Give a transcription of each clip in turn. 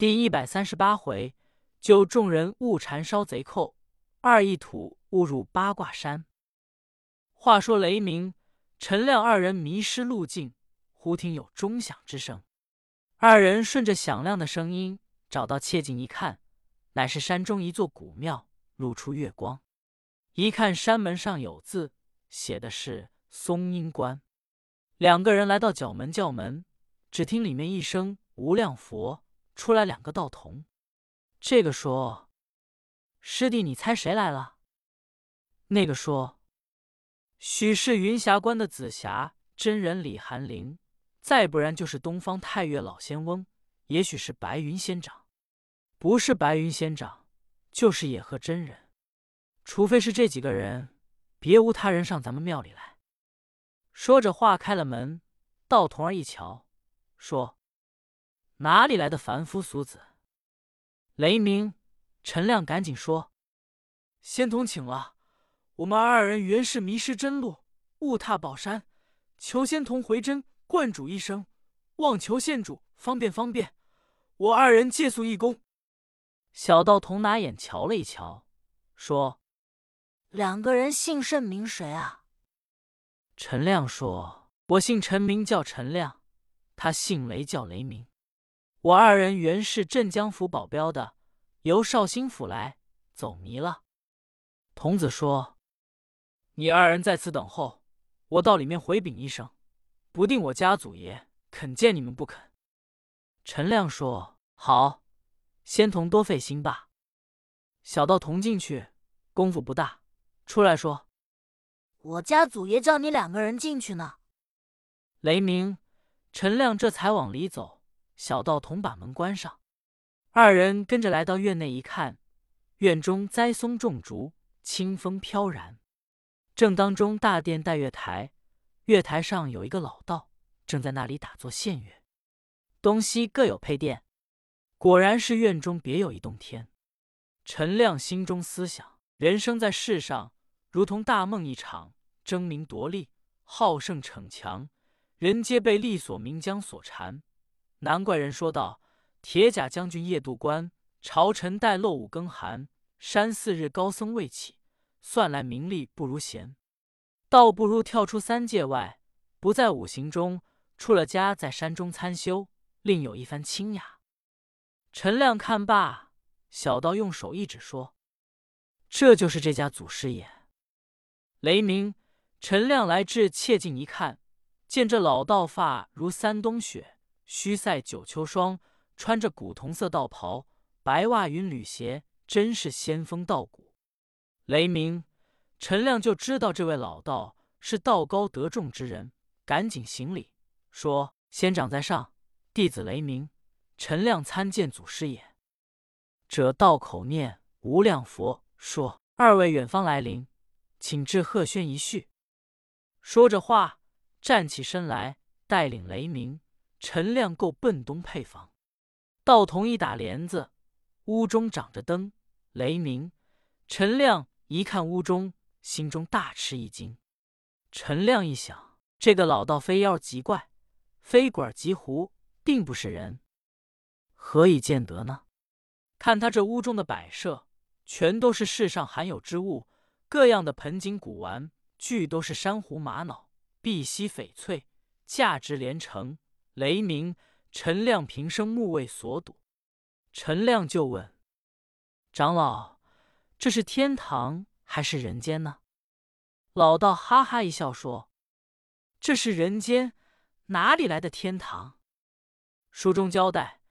第一百三十八回，救众人误缠烧贼寇，二一土误入八卦山。话说雷鸣、陈亮二人迷失路径，忽听有钟响之声。二人顺着响亮的声音找到切近一看，乃是山中一座古庙，露出月光。一看山门上有字，写的是松阴关。两个人来到角门叫门，只听里面一声“无量佛”，出来两个道童。这个说：“师弟，你猜谁来了？”那个说：“许是云霞关的紫霞真人李寒林，再不然就是东方太岳老仙翁，也许是白云仙长。不是白云仙长，就是野鹤真人。除非是这几个人，别无他人上咱们庙里来。”说着话，开了门。道童儿一瞧，说：“哪里来的凡夫俗子？”雷鸣、陈亮赶紧说：“仙童请了，我们二人原是迷失真路，误踏宝山，求仙童回真，观主一生，望求县主方便方便，我二人借宿一功。”小道童拿眼瞧了一瞧，说：“两个人姓甚名谁啊？”陈亮说：“我姓陈，名叫陈亮；他姓雷，叫雷鸣。我二人原是镇江府保镖的，由绍兴府来，走迷了。”童子说：“你二人在此等候，我到里面回禀一声，不定我家祖爷肯见你们不肯。”陈亮说：“好，仙童多费心吧。”小道童进去，功夫不大，出来说。我家祖爷叫你两个人进去呢。雷鸣、陈亮这才往里走，小道童把门关上，二人跟着来到院内一看，院中栽松种竹，清风飘然。正当中大殿带月台，月台上有一个老道，正在那里打坐献月，东西各有配殿，果然是院中别有一洞天。陈亮心中思想：人生在世上。如同大梦一场，争名夺利，好胜逞强，人皆被利所名将所缠。难怪人说道：“铁甲将军夜渡关，朝臣待漏五更寒。山四日高僧未起，算来名利不如闲。倒不如跳出三界外，不在五行中，出了家在山中参修，另有一番清雅。”陈亮看罢，小道用手一指说：“这就是这家祖师爷。”雷鸣、陈亮来至，切近一看，见这老道发如三冬雪，须塞九秋霜，穿着古铜色道袍，白袜云履鞋，真是仙风道骨。雷鸣、陈亮就知道这位老道是道高德重之人，赶紧行礼，说：“仙长在上，弟子雷鸣、陈亮参见祖师爷。”者道口念无量佛，说：“二位远方来临。”请至贺宣一叙。说着话，站起身来，带领雷鸣、陈亮够奔东配房。道童一打帘子，屋中长着灯。雷鸣、陈亮一看屋中，心中大吃一惊。陈亮一想，这个老道非妖即怪，非鬼即狐，定不是人。何以见得呢？看他这屋中的摆设，全都是世上罕有之物。各样的盆景古玩，俱都是珊瑚玛瑙、碧玺翡翠，价值连城。雷鸣、陈亮平生目未所睹。陈亮就问长老：“这是天堂还是人间呢？”老道哈哈一笑说：“这是人间，哪里来的天堂？”书中交代，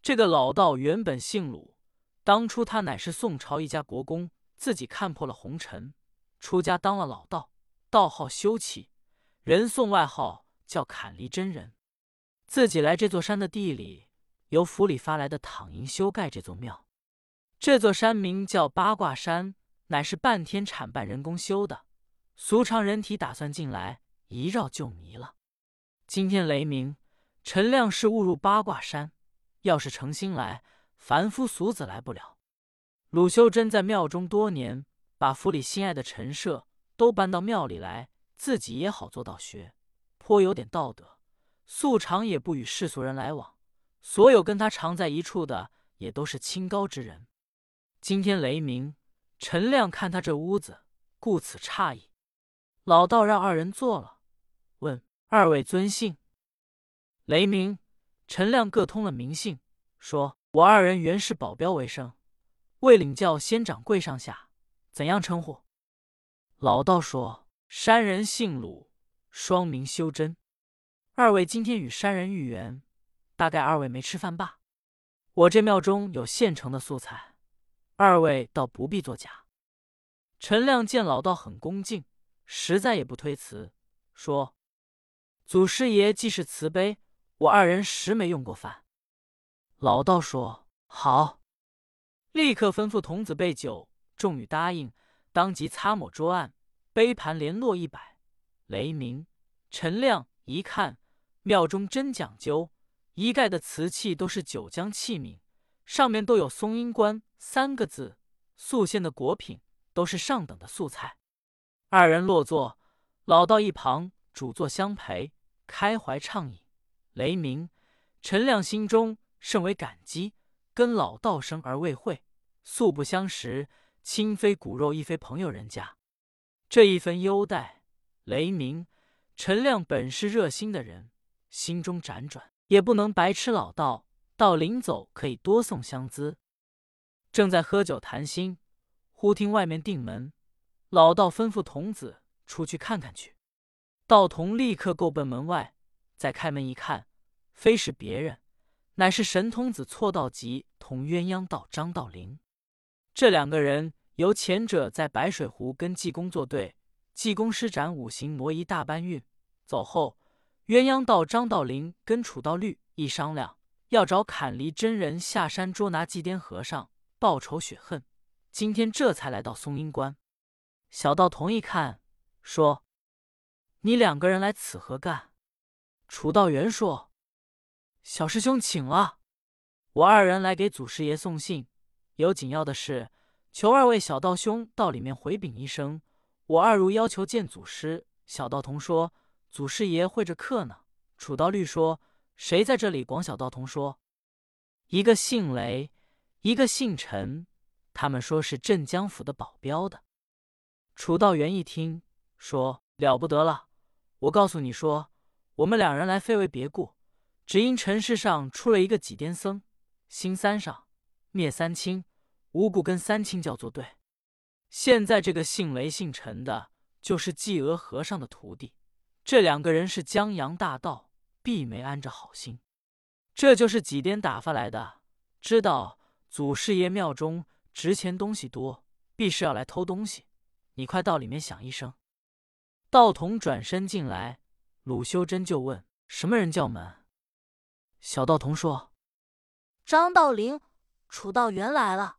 这个老道原本姓鲁，当初他乃是宋朝一家国公。自己看破了红尘，出家当了老道，道号修齐，人送外号叫坎离真人。自己来这座山的地里，由府里发来的躺银修盖这座庙。这座山名叫八卦山，乃是半天产半人工修的。俗常人体打算进来一绕就迷了。今天雷鸣、陈亮是误入八卦山，要是诚心来，凡夫俗子来不了。鲁修真在庙中多年，把府里心爱的陈设都搬到庙里来，自己也好做道学，颇有点道德。素常也不与世俗人来往，所有跟他常在一处的，也都是清高之人。今天雷鸣、陈亮看他这屋子，故此诧异。老道让二人坐了，问二位尊姓。雷鸣、陈亮各通了名姓，说：“我二人原是保镖为生，为领教仙掌柜上下，怎样称呼？”老道说：“山人姓鲁，双名修真。二位今天与山人遇缘，大概二位没吃饭吧。我这庙中有现成的素菜，二位倒不必作假。”陈亮见老道很恭敬，实在也不推辞，说：“祖师爷既是慈悲。”我二人实没用过饭。老道说：“好。”立刻吩咐童子备酒，众女答应，当即擦抹桌案，杯盘连落一百。雷鸣、陈亮一看，庙中真讲究，一概的瓷器都是九江器皿，上面都有“松阴观”三个字，素馅的果品都是上等的素菜。二人落座，老道一旁主座相陪，开怀畅饮。雷鸣、陈亮心中甚为感激，跟老道生而未会，素不相识，亲非骨肉，亦非朋友人家。这一分优待，雷鸣、陈亮本是热心的人，心中辗转，也不能白吃老道，到临走可以多送香资。正在喝酒谈心，忽听外面定门，老道吩咐童子出去看看去。道童立刻够奔门外。再开门一看，非是别人，乃是神童子错道吉同鸳鸯道张道陵。这两个人由前者在白水湖跟济公作对，济公施展五行魔一大搬运，走后鸳鸯道张道陵跟楚道律一商量，要找坎离真人下山捉拿祭颠和尚报仇雪恨。今天这才来到松阴关。小道童一看，说：“你两个人来此何干？”楚道元说：“小师兄请了，我二人来给祖师爷送信，有紧要的事，求二位小道兄到里面回禀一声。我二如要求见祖师。”小道童说：“祖师爷会着客呢。”楚道律说：“谁在这里？”广小道童说：“一个姓雷，一个姓陈，他们说是镇江府的保镖的。”楚道元一听，说：“了不得了！我告诉你说。”我们两人来非为别故，只因尘世上出了一个几癫僧，兴三上，灭三清，无故跟三清教作对。现在这个姓雷姓陈的，就是济娥和尚的徒弟。这两个人是江洋大盗，必没安着好心。这就是几颠打发来的，知道祖师爷庙中值钱东西多，必是要来偷东西。你快到里面响一声。道童转身进来。鲁修真就问：“什么人叫门？”小道童说：“张道陵、楚道元来了。”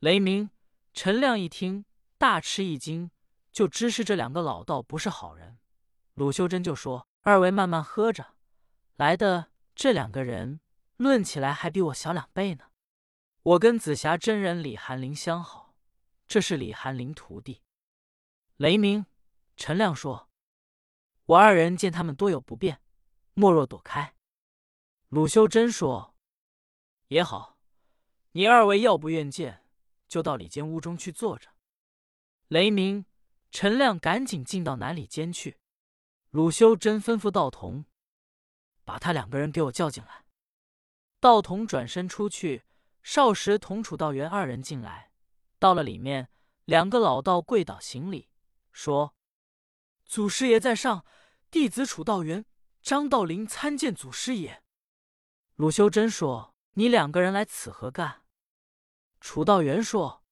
雷鸣、陈亮一听，大吃一惊，就知是这两个老道不是好人。鲁修真就说：“二位慢慢喝着，来的这两个人，论起来还比我小两倍呢。我跟紫霞真人李寒林相好，这是李寒林徒弟。”雷鸣、陈亮说。我二人见他们多有不便，莫若躲开。鲁修真说：“也好，你二位要不愿见，就到里间屋中去坐着。”雷鸣、陈亮赶紧进到南里间去。鲁修真吩咐道童：“把他两个人给我叫进来。”道童转身出去，少时同楚道元二人进来，到了里面，两个老道跪倒行礼，说：“祖师爷在上。”弟子楚道元、张道陵参见祖师爷。鲁修真说：“你两个人来此何干？”楚道元说：“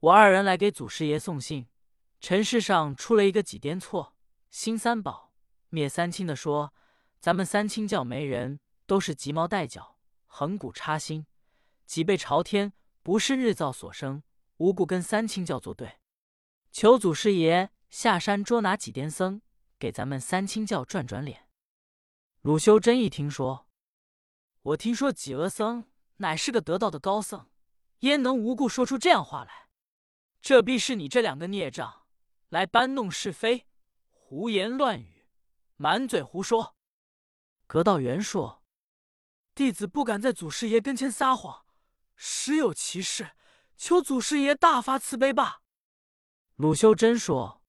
我二人来给祖师爷送信。尘世上出了一个几颠错，兴三宝，灭三清的说，咱们三清教没人，都是急毛带角，横骨插心，脊背朝天，不是日造所生，无故跟三清教作对。求祖师爷下山捉拿几颠僧。”给咱们三清教转转脸。鲁修真一听说，我听说几阿僧乃是个得道的高僧，焉能无故说出这样话来？这必是你这两个孽障来搬弄是非，胡言乱语，满嘴胡说。阁道元说：“弟子不敢在祖师爷跟前撒谎，实有其事，求祖师爷大发慈悲吧。”鲁修真说：“